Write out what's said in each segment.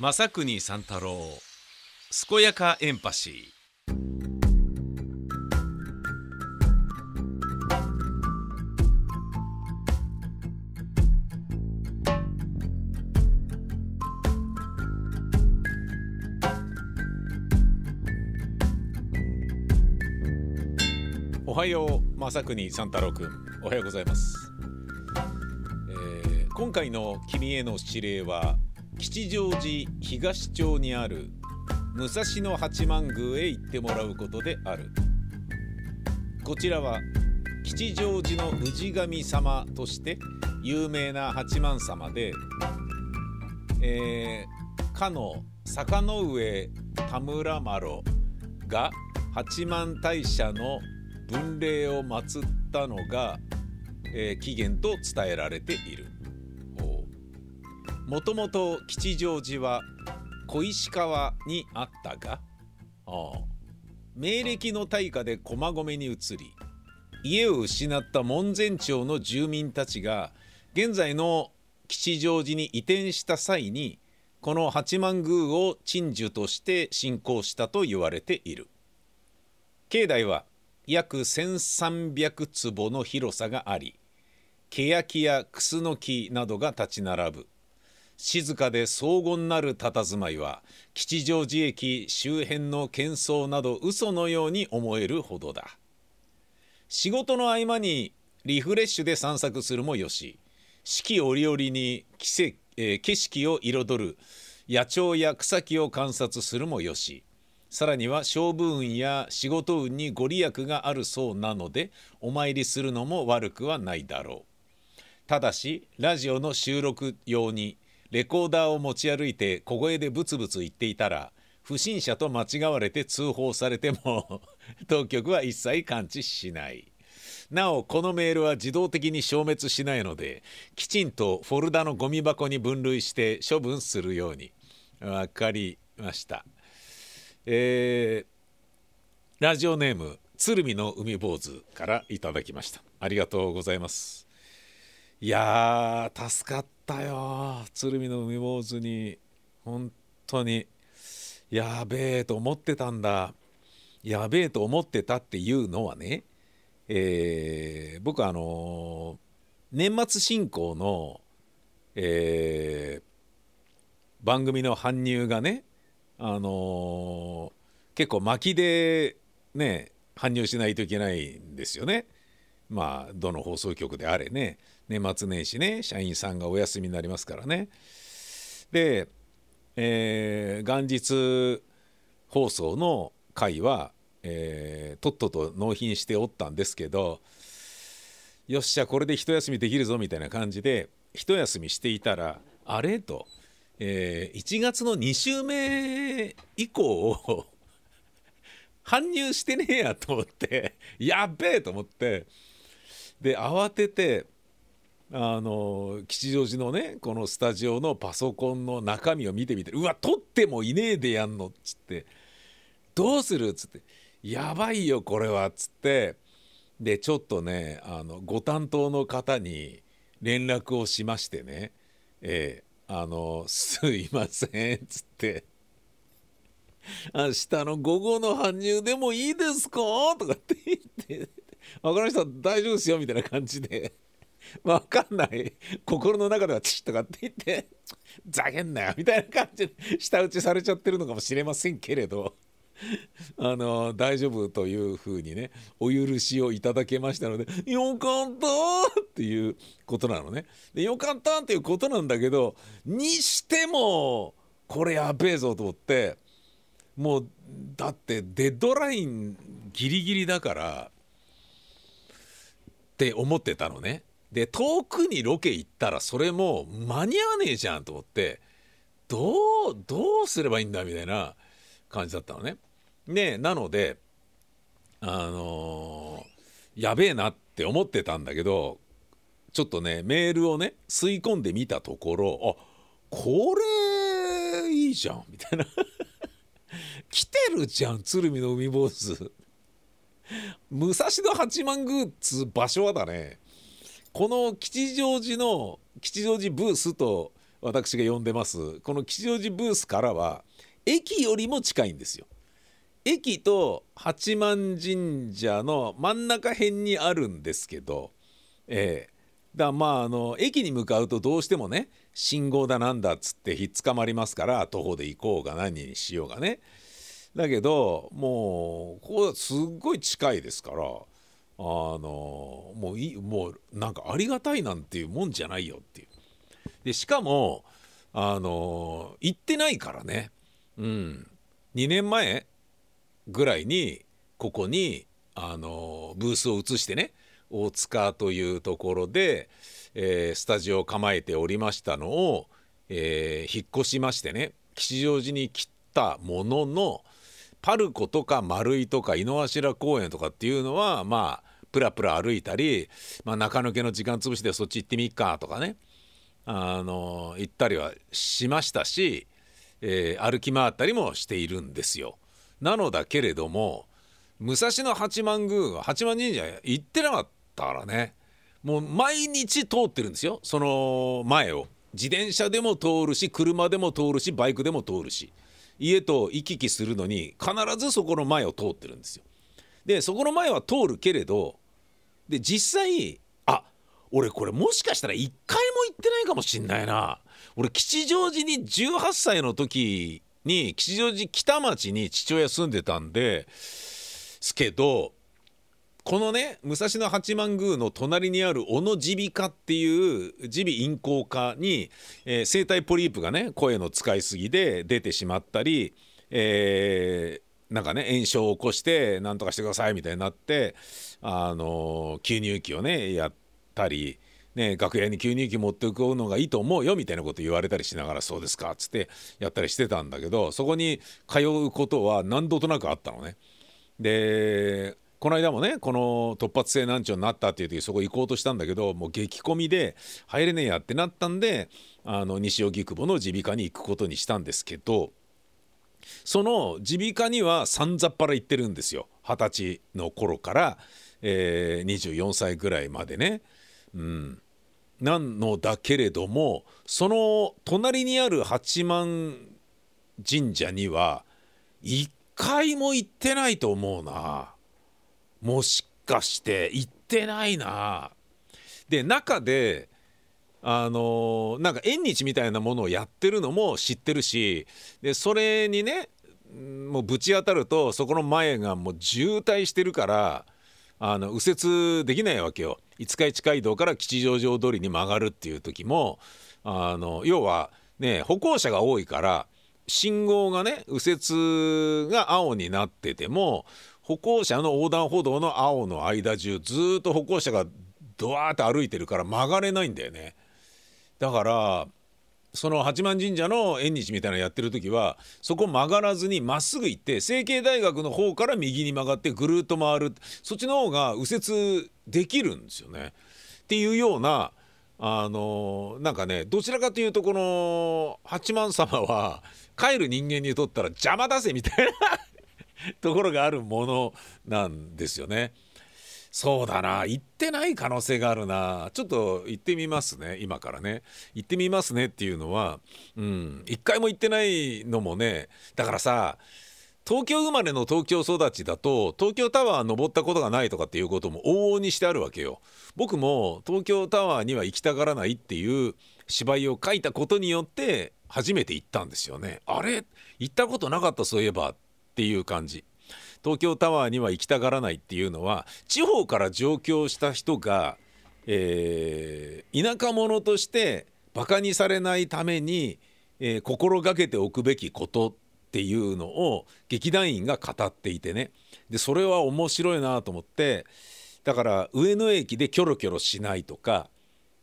正国三太郎健やかエンパシー。おはよう正国三太郎くんおはようございます、えー今回の君への指令は吉祥寺東町にある武蔵野八幡宮へ行ってもらうことである。こちらは吉祥寺の氏神様として有名な八幡様で、えー、かの坂上田村麻呂が八幡大社の分霊を祀ったのが、えー起源と伝えられている。もともと吉祥寺は小石川にあったがああ。明暦の大火で駒込に移り家を失った門前町の住民たちが現在の吉祥寺に移転した際にこの八幡宮を鎮守として信仰したと言われている。境内は約1300坪の広さがあり欅やクスノキなどが立ち並ぶ静かで荘厳なる佇まいは吉祥寺駅周辺の喧騒など嘘のように思えるほどだ。仕事の合間にリフレッシュで散策するもよし四季折々に季節、え景色を彩る野鳥や草木を観察するもよしさらには勝負運や仕事運にご利益があるそうなのでお参りするのも悪くはないだろう。ただしラジオの収録用にレコーダーを持ち歩いて小声でブツブツ言っていたら不審者と間違われて通報されても 当局は一切感知しない。なおこのメールは自動的に消滅しないのできちんとフォルダのゴミ箱に分類して処分するように。わかりました。えーラジオネーム鶴見の海坊主からいただきました。ありがとうございます。いやー助かったよ鶴見の海坊主に。本当に。やべえと思ってたんだ。やべえと思ってたっていうのはね、えー僕あのー年末進行の、えー番組の搬入がねあのー結構巻きでね搬入しないといけないんですよね。まあどの放送局であれね。年末年始ね社員さんがお休みになりますからね。で、えー元日放送の回は、えーとっとと納品しておったんですけどよっしゃこれで一休みできるぞみたいな感じで一休みしていたらあれ？と、えー1月の2週目以降 搬入してねえやと思ってやっべえと思ってで慌ててあの吉祥寺のねこのスタジオのパソコンの中身を見てみてうわ撮ってもいねえでやんのっつってどうするっつってやばいよこれはっつってでちょっとねあのご担当の方に連絡をしましてねええあのすいませんっつって明日の午後の搬入でもいいですか？とかって言って分かりました大丈夫ですよみたいな感じで。分かんない。心の中ではチッとかって言ってざけんなよ。みたいな感じで舌打ちされちゃってるのかもしれませんけれどあの大丈夫というふうにねお許しをいただけましたのでよかったっていうことなのね。でよかったっていうことなんだけどにしてもこれやべえぞと思ってもうだってデッドラインギリギリだからって思ってたのね。で遠くにロケ行ったらそれも間に合わねえじゃんと思ってどうどうすればいいんだみたいな感じだったのね。ねなのであのーやべえなって思ってたんだけどちょっとねメールをね吸い込んでみたところあこれいいじゃんみたいな。来てるじゃん鶴見の海坊主。武蔵野八幡宮っつう場所はだね。この吉祥寺の吉祥寺ブースと私が呼んでます。この吉祥寺ブースからは駅よりも近いんですよ。駅と八幡神社の真ん中辺にあるんですけど、えー、だまああの駅に向かうとどうしてもね信号だなんだっつってひっつかまりますから徒歩で行こうが何にしようがね。だけどもうここはすっごい近いですからあのもういもうなんかありがたいなんていうもんじゃないよっていう。でしかもあの行ってないからね。うん。2年前ぐらいにここにあのブースを移してね大塚というところで、えー、スタジオを構えておりましたのを、えー、引っ越しましてね吉祥寺に来たもののパルコとか丸井とか井の頭公園とかっていうのはまあプラプラ歩いたり、まあ、中抜けの時間潰しでそっち行ってみっかとかねあの行ったりはしましたし、えー、歩き回ったりもしているんですよ。なのだけれども武蔵野八幡宮は八幡神社行ってなかったからねもう毎日通ってるんですよその前を自転車でも通るし車でも通るしバイクでも通るし家と行き来するのに必ずそこの前を通ってるんですよ。でそこの前は通るけれどで実際あ俺これもしかしたら一回も行ってないかもしんないな。俺吉祥寺に18歳の時に吉祥寺北町に父親住んでたんですけどこのね武蔵野八幡宮の隣にある小野耳鼻科っていう耳鼻咽喉科に、えー、生体ポリープがね声の使いすぎで出てしまったり、えー、なんかね炎症を起こして何とかしてくださいみたいになってあの吸入器をねやったり。ね、楽屋に吸入器持っていくのがいいと思うよみたいなこと言われたりしながらそうですかっつってやったりしてたんだけどそこに通うことは何度となくあったのね。でこの間もねこの突発性難聴になったっていう時そこ行こうとしたんだけどもう激混みで入れねえやってなったんであの西荻窪の耳鼻科に行くことにしたんですけどその耳鼻科にはさんざっぱら行ってるんですよ。二十歳の頃から、えー、24歳ぐらいまでね。うん。なんのだけれどもその隣にある八幡神社には一回も行ってないと思うな。もしかして行ってないな。で中であのなんか縁日みたいなものをやってるのも知ってるしでそれにねもうぶち当たるとそこの前がもう渋滞してるからあの右折できないわけよ五日市街道から吉祥寺通りに曲がるっていう時もあの要はね歩行者が多いから信号がね右折が青になってても歩行者の横断歩道の青の間中ずっと歩行者がドワーって歩いてるから曲がれないんだよね。だからその八幡神社の縁日みたいなのやってる時はそこ曲がらずにまっすぐ行って成蹊大学の方から右に曲がってぐるっと回るそっちの方が右折できるんですよね。っていうようなあのなんかねどちらかというとこの八幡様は帰る人間にとったら邪魔だぜみたいな ところがあるものなんですよね。そうだな。行ってない可能性があるな。ちょっと行ってみますね。今からね。行ってみますねっていうのはうん。一回も行ってないのもね。だからさ東京生まれの東京育ちだと東京タワー登ったことがないとかっていうことも往々にしてあるわけよ。僕も東京タワーには行きたがらないっていう芝居を書いたことによって初めて行ったんですよね。あれ？行ったことなかったそういえばっていう感じ。東京タワーには行きたがらないっていうのは地方から上京した人が、えー、田舎者としてバカにされないために、えー、心がけておくべきことっていうのを劇団員が語っていてね。でそれは面白いなと思ってだから上野駅でキョロキョロしないとか、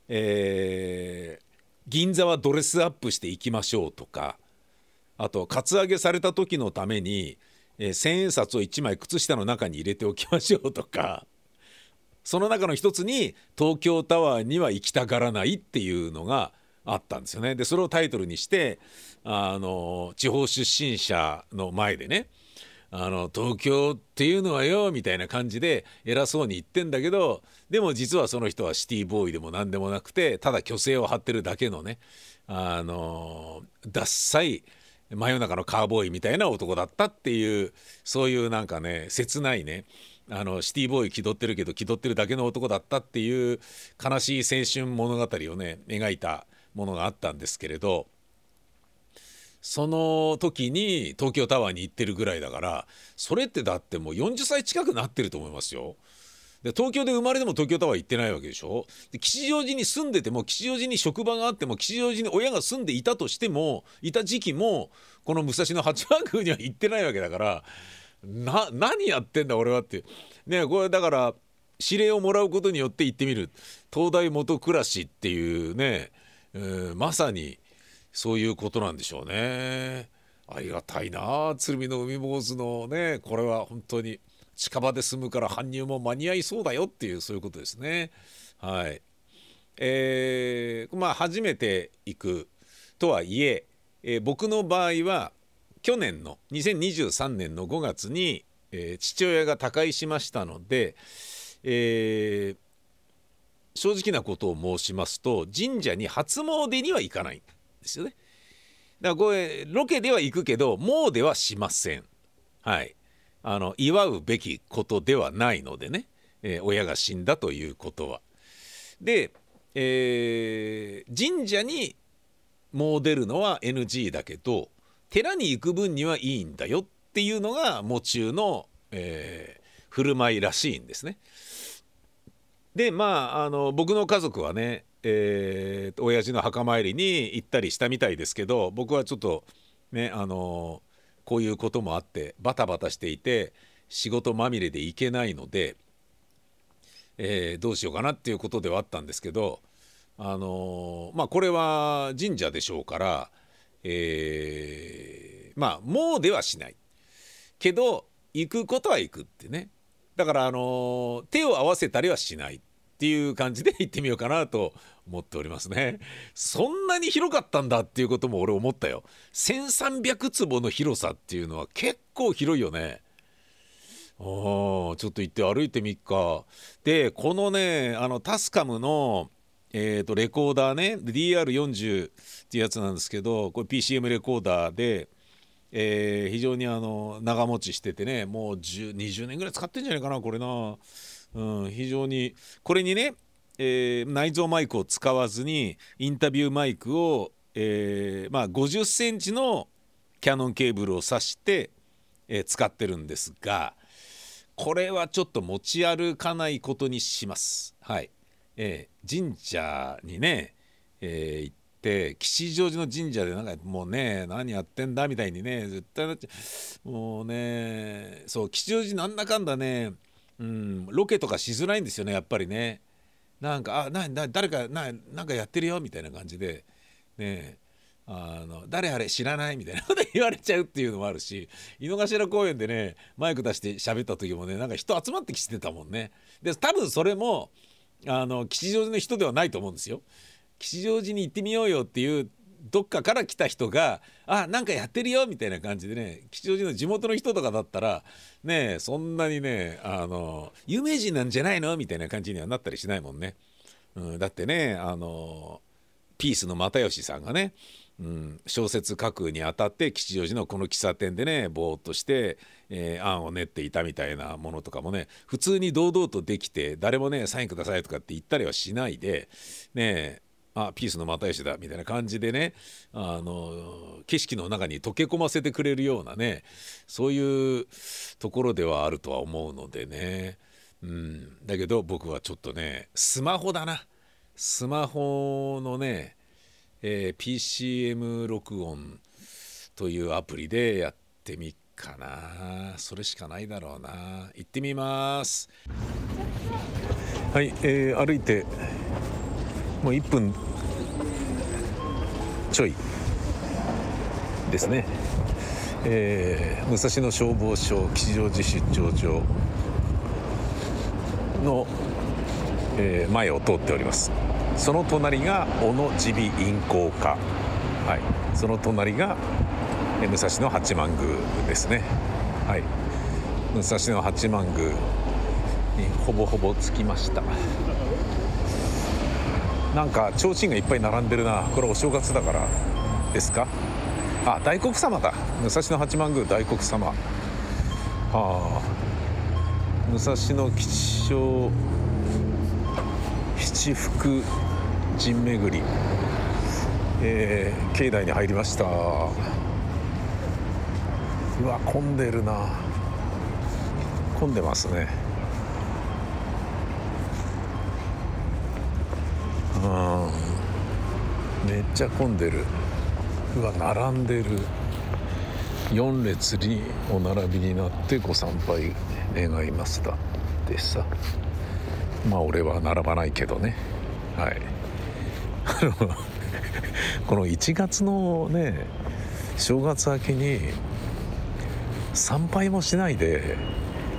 えー、銀座はドレスアップしていきましょうとかあとカツアゲされた時のためにえー、千円札を1枚靴下の中に入れておきましょうとかその中の一つに東京タワーには行きたがらないっていうのがあったんですよね。でそれをタイトルにしてあの地方出身者の前でねあの東京っていうのはよみたいな感じで偉そうに言ってんだけどでも実はその人はシティボーイでも何でもなくてただ虚勢を張ってるだけのねあのダッサい真夜中のカーボーイみたいな男だったっていうそういうなんかね切ないねあのシティボーイ気取ってるけど気取ってるだけの男だったっていう悲しい青春物語をね描いたものがあったんですけれどその時に東京タワーに行ってるぐらいだからそれってだってもう40歳近くなってると思いますよ。で東京で生まれても東京タワー行ってないわけでしょ？で吉祥寺に住んでても吉祥寺に職場があっても吉祥寺に親が住んでいたとしてもいた時期もこの武蔵野八幡宮には行ってないわけだからな何やってんだ俺はってねこれだから指令をもらうことによって行ってみる。東大元暮らしっていうね、えー、まさにそういうことなんでしょうね。ありがたいな鶴見の海坊主のねこれは本当に。近場で住むから搬入も間に合いそうだよっていうそういうことですね。はい。えー、まあ初めて行くとはいええー、僕の場合は去年の2023年の5月に、えー、父親が他界しましたので、えー、正直なことを申しますと神社に初詣には行かないんですよね。だからこれロケでは行くけどもうではしません。はい。あの祝うべきことではないのでね、えー、親が死んだということは。で、えー、神社にもう出るのは NG だけど寺に行く分にはいいんだよっていうのが喪中の、えー、振る舞いらしいんですね。でまああの僕の家族はねえー、親父の墓参りに行ったりしたみたいですけど僕はちょっとねあのこういうこともあってバタバタしていて仕事まみれで行けないので、えー、どうしようかなっていうことではあったんですけどあのまあこれは神社でしょうから、えー、まあもうではしない。けど行くことは行くってね。だからあの手を合わせたりはしない。っていう感じで行ってみようかなと思っておりますね。そんなに広かったんだっていうことも俺思ったよ。1300坪の広さっていうのは結構広いよね。あちょっと行って歩いてみっか。でこのねあのタスカムのえーと、レコーダーね DR40 っていうやつなんですけどこれ PCM レコーダーで、えー、非常にあの長持ちしててねもう20年ぐらい使ってんじゃないかなこれな、うん、非常にこれにねえー、内蔵マイクを使わずにインタビューマイクを、えー、まあ、50センチのキャノンケーブルを挿して、えー、使ってるんですがこれはちょっと持ち歩かないことにします。はいえー、神社にね、え行って吉祥寺の神社でなんかもうね何やってんだみたいにね絶対なっちゃうもうねそう吉祥寺なんだかんだね、うん、ロケとかしづらいんですよねやっぱりね。なんか「あなな誰かななんかやってるよ」みたいな感じで。ねあの誰あれ知らないみたいな こと言われちゃうっていうのもあるし井の頭公園でねマイク出して喋った時もねなんか人集まってきてたもんね。で多分それもあの吉祥寺の人ではないと思うんですよ。吉祥寺に行ってみようよっていうどっかから来た人が「あなんかやってるよ」みたいな感じでね吉祥寺の地元の人とかだったらねそんなにねあの有名人なんじゃないの？みたいな感じにはなったりしないもんね。うん、だってねあのピースの又吉さんがね、うん、小説書くにあたって吉祥寺のこの喫茶店でねぼーっとして、えー、案を練っていたみたいなものとかもね普通に堂々とできて誰もねサインくださいとかって言ったりはしないでねあピースの又吉だみたいな感じでねあの景色の中に溶け込ませてくれるようなねそういうところではあるとは思うのでね、うん、だけど僕はちょっとねスマホだな。スマホのね、えー、PCM 録音というアプリでやってみっかな。それしかないだろうな。行ってみます。はい、えー、歩いてもう1分ちょいですね、えー、武蔵野消防署吉祥寺出張所の、えー、前を通っております。その隣が小野耳鼻咽喉科。はい。その隣が武蔵野八幡宮ですね。はい。武蔵野八幡宮にほぼほぼ着きました。なんか提灯がいっぱい並んでるな。これお正月だからですか？あ大黒様だ。武蔵野八幡宮大黒様。はあ。武蔵野吉祥七福神巡り、えー、境内に入りました。うわ混んでるな。混んでますね。うん。めっちゃ混んでる。うわ並んでる。4列にお並びになってご参拝願いました。でさ。まあ俺は並ばないけどね。はい。この1月のね正月明けに参拝もしないで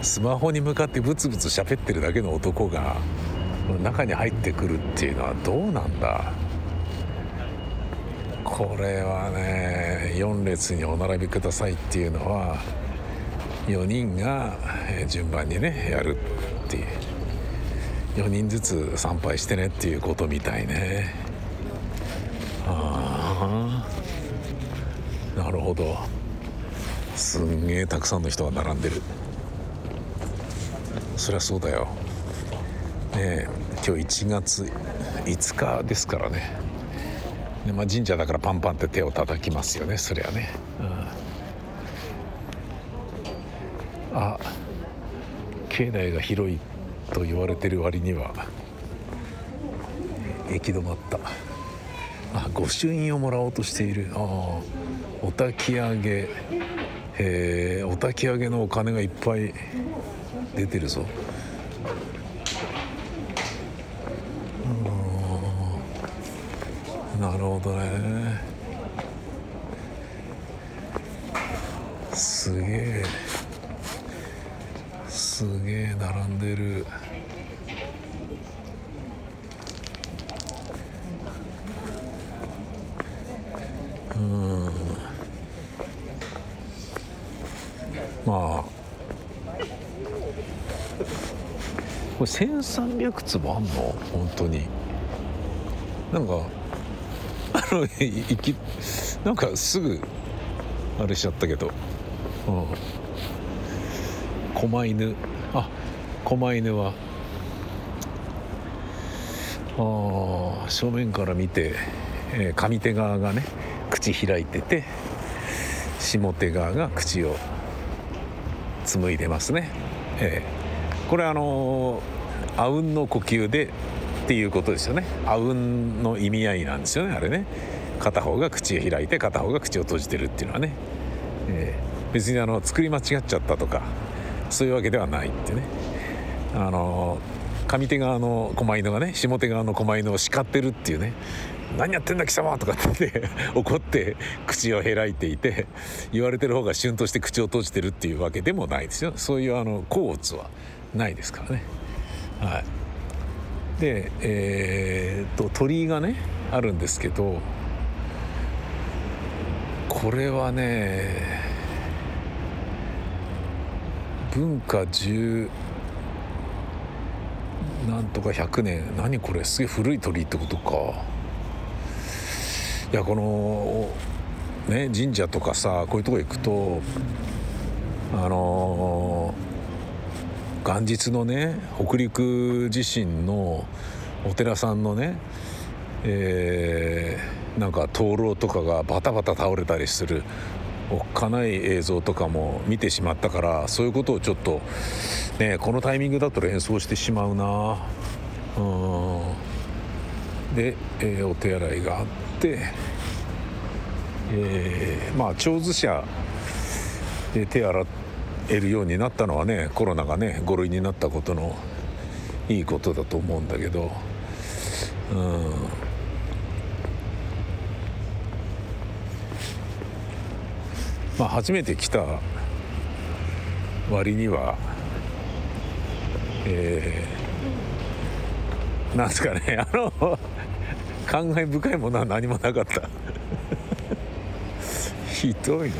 スマホに向かってブツブツ喋ってるだけの男が中に入ってくるっていうのはどうなんだ？これはね4列にお並びくださいっていうのは4人が順番にねやるっていう。4人ずつ参拝してねっていうことみたいね。ああなるほど。すんげえたくさんの人が並んでる。そりゃそうだよ。ね今日1月5日ですからね。で、まあ、神社だからパンパンって手を叩きますよねそりゃね、うん、あ境内が広いと言われてる割には行き止まった。あ御朱印をもらおうとしている。あお焚き上げ。えー、お焚き上げのお金がいっぱい出てるぞ。なるほどねすげえすげえ並んでる。うん。まあこれ1300坪あんの？本当に。なんかの行きなんかすぐあれしちゃったけど、うん、狛犬。あ狛犬は。あ正面から見て、えー、上手側がね口開いてて下手側が口を紡いでますね、えー、これあのあうんの呼吸でっていうことですよね。あうんの意味合いなんですよねあれね。片方が口を開いて片方が口を閉じてるっていうのはね、えー、別にあの作り間違っちゃったとかそういうわけではないってね。あの上手側の狛犬がね下手側の狛犬を叱ってるっていうね。何やってんだ貴様とかって 怒って口を開いていて言われてる方が旬として口を閉じてるっていうわけでもないですよ。そういうあの甲乙はないですからね。はい。でえー、と鳥居がねあるんですけどこれはね文化10なんとか100年何これすげえ古い鳥居ってことか。いやこのね神社とかさこういうとこ行くとあのー元日のね北陸地震のお寺さんのね、えー、なんか灯籠とかがバタバタ倒れたりするおっかない映像とかも見てしまったからそういうことをちょっとねこのタイミングだと連想してしまうな。うん。で、えー、お手洗いがあって、えー、まあ長寿者で手洗って得るようになったのはねコロナがね5類になったことのいいことだと思うんだけど。うん。まあ初めて来た割にはえー、なんですかね あの感慨深いものは何もなかった。ひどいな。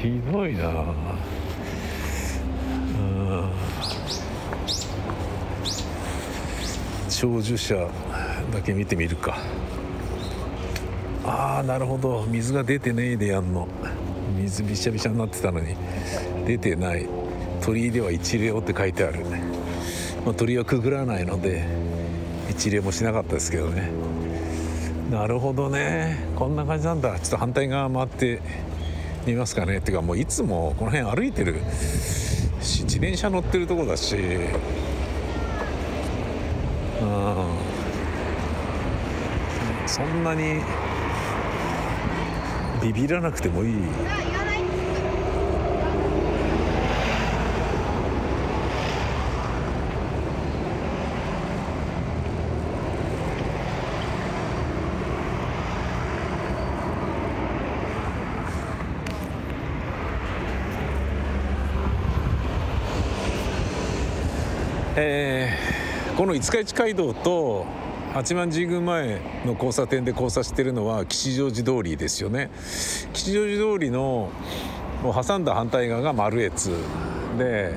ひどいな。長寿者だけ見てみるか。ああなるほど。水が出てねえでやんの。水びしゃびしゃになってたのに。出てない。鳥居では一礼をって書いてある、まあ、鳥居はくぐらないので一礼もしなかったですけどね。なるほどね。こんな感じなんだ。ちょっと反対側回ってみますかね。っていうかもういつもこの辺歩いてる自転車乗ってるとこだしそんなにビビらなくてもいいえー、この五日市街道と八幡神宮前の交差点で交差してるのは吉祥寺通りですよね。吉祥寺通りの挟んだ反対側が丸越。で、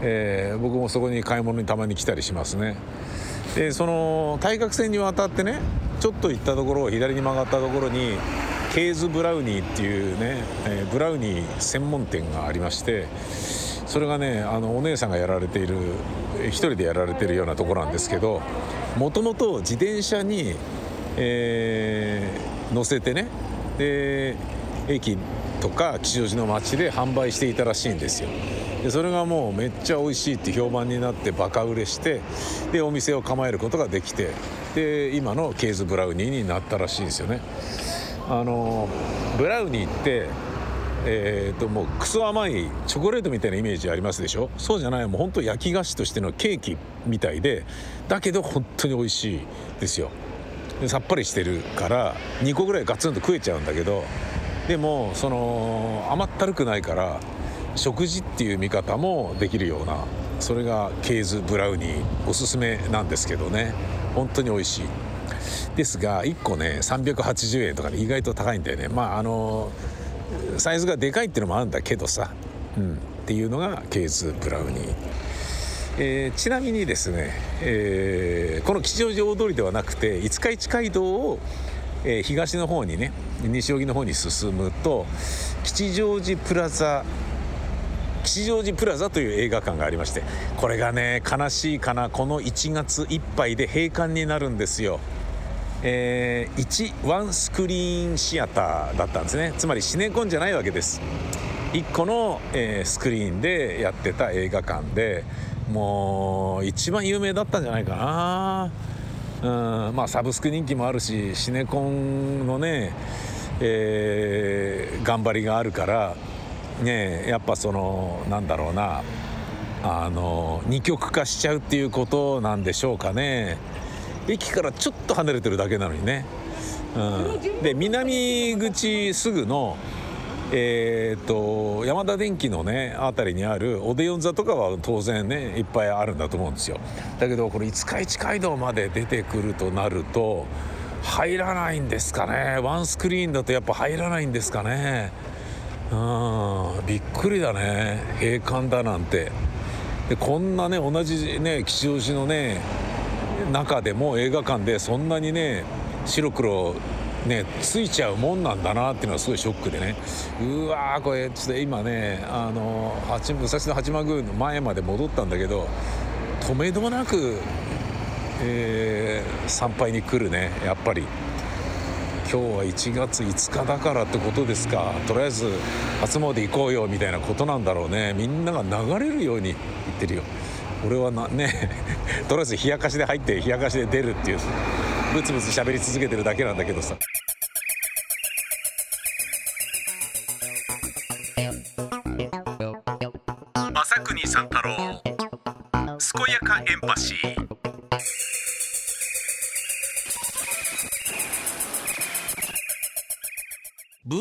えー、僕もそこに買い物にたまに来たりしますね。でその対角線に渡ってねちょっと行ったところ左に曲がったところにケーズブラウニーっていうね、えー、ブラウニー専門店がありましてそれがねあのお姉さんがやられている一人でやられてるようなところなんですけどもともと自転車に、えー、乗せてねで駅とか吉祥寺の街で販売していたらしいんですよ。でそれがもうめっちゃ美味しいって評判になってバカ売れしてでお店を構えることができてで今のケーズブラウニーになったらしいんですよね。あのブラウニーってえーと、もうクソ甘いチョコレートみたいなイメージありますでしょ？そうじゃないもう本当焼き菓子としてのケーキみたいでだけど本当に美味しいですよ。でさっぱりしてるから2個ぐらいガツンと食えちゃうんだけどでもその甘ったるくないから食事っていう見方もできるようなそれがケーズブラウニーおすすめなんですけどね。本当に美味しい。ですが1個ね380円とかで意外と高いんだよね。まああのサイズがでかいっていうのもあるんだけどさ、うん、っていうのがケーズブラウニー。えー、ちなみにですね、えー、この吉祥寺大通りではなくて五日市街道を、えー、東の方にね西荻の方に進むと吉祥寺プラザ吉祥寺プラザという映画館がありましてこれがね悲しいかな。この1月いっぱいで閉館になるんですよ。えー、1ワンスクリーンシアターだったんですね。つまりシネコンじゃないわけです。1個の、えー、スクリーンでやってた映画館でもう一番有名だったんじゃないかな。うんまあサブスク人気もあるしシネコンのね、えー、頑張りがあるからねやっぱそのなんだろうなあの二極化しちゃうっていうことなんでしょうかね。駅からちょっと離れてるだけなのにね、うん、で南口すぐのえーと、山田電機のね辺りにあるオデヨン座とかは当然ねいっぱいあるんだと思うんですよ。だけどこれ五日市街道まで出てくるとなると入らないんですかね。ワンスクリーンだとやっぱ入らないんですかね。うん。びっくりだね。閉館だなんて。でこんなね同じね吉祥寺のね中でも映画館でそんなにね白黒ねついちゃうもんなんだなっていうのはすごいショックでね。うわーこれちょっと今ねあの八武蔵野八幡宮の前まで戻ったんだけど止めどなく、えー、参拝に来るねやっぱり。今日は1月5日だからってことですか。とりあえず初詣行こうよみたいなことなんだろうね。みんなが流れるように言ってるよ。俺はなね とりあえず冷やかしで入って冷やかしで出るっていうブツブツ喋り続けてるだけなんだけどさ。朝国三太郎健やかエンパシー。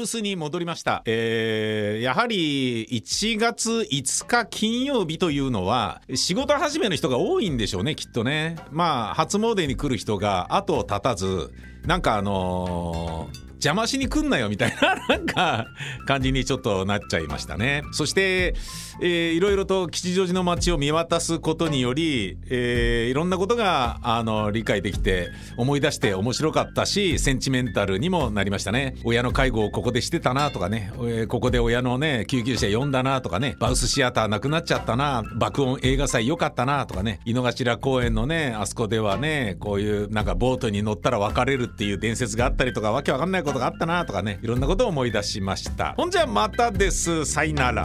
ースに戻りました、えー、やはり1月5日金曜日というのは仕事始めの人が多いんでしょうねきっとね。まあ初詣に来る人が後を絶たずなんかあのー邪魔しに来んなよみたいな なんか感じにちょっとなっちゃいましたね。そして、えー、いろいろと吉祥寺の街を見渡すことにより、えー、いろんなことがあの理解できて思い出して面白かったしセンチメンタルにもなりましたね。親の介護をここでしてたなとかね、えー、ここで親のね救急車呼んだなとかねバウスシアターなくなっちゃったな爆音映画祭良かったなとかね井の頭公園のねあそこではねこういうなんかボートに乗ったら別れるっていう伝説があったりとかわけわかんないことことがあったなとかねいろんなことを思い出しました。ほんじゃまたです。さいなら。